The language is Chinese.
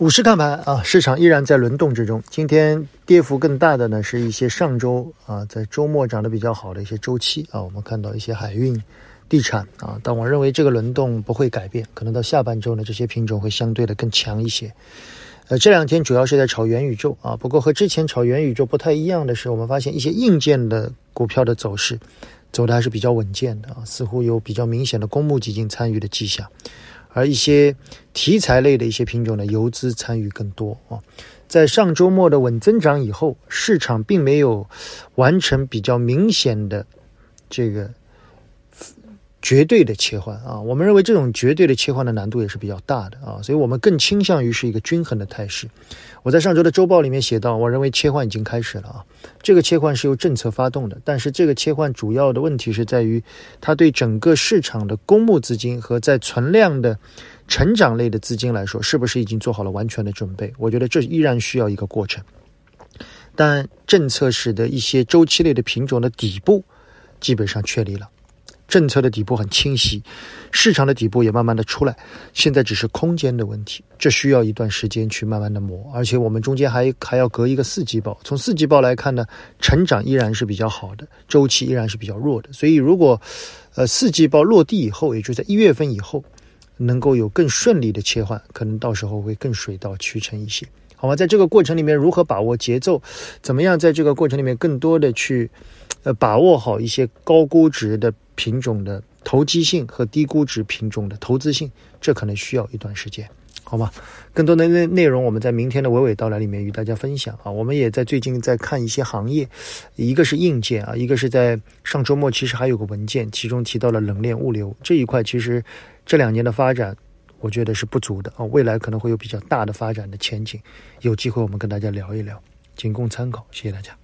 午市看盘啊，市场依然在轮动之中。今天跌幅更大的呢，是一些上周啊，在周末涨得比较好的一些周期啊。我们看到一些海运、地产啊，但我认为这个轮动不会改变，可能到下半周呢，这些品种会相对的更强一些。呃，这两天主要是在炒元宇宙啊，不过和之前炒元宇宙不太一样的是，我们发现一些硬件的股票的走势走的还是比较稳健的啊，似乎有比较明显的公募基金参与的迹象。而一些题材类的一些品种呢，游资参与更多啊。在上周末的稳增长以后，市场并没有完成比较明显的这个。绝对的切换啊，我们认为这种绝对的切换的难度也是比较大的啊，所以我们更倾向于是一个均衡的态势。我在上周的周报里面写到，我认为切换已经开始了啊，这个切换是由政策发动的，但是这个切换主要的问题是在于它对整个市场的公募资金和在存量的成长类的资金来说，是不是已经做好了完全的准备？我觉得这依然需要一个过程。但政策使得一些周期类的品种的底部基本上确立了。政策的底部很清晰，市场的底部也慢慢的出来，现在只是空间的问题，这需要一段时间去慢慢的磨，而且我们中间还还要隔一个四季报。从四季报来看呢，成长依然是比较好的，周期依然是比较弱的。所以如果，呃，四季报落地以后，也就在一月份以后，能够有更顺利的切换，可能到时候会更水到渠成一些，好吗？在这个过程里面，如何把握节奏，怎么样在这个过程里面更多的去，呃，把握好一些高估值的。品种的投机性和低估值品种的投资性，这可能需要一段时间，好吗？更多的内内容，我们在明天的娓娓道来里面与大家分享啊。我们也在最近在看一些行业，一个是硬件啊，一个是在上周末其实还有个文件，其中提到了冷链物流这一块，其实这两年的发展，我觉得是不足的啊，未来可能会有比较大的发展的前景，有机会我们跟大家聊一聊，仅供参考，谢谢大家。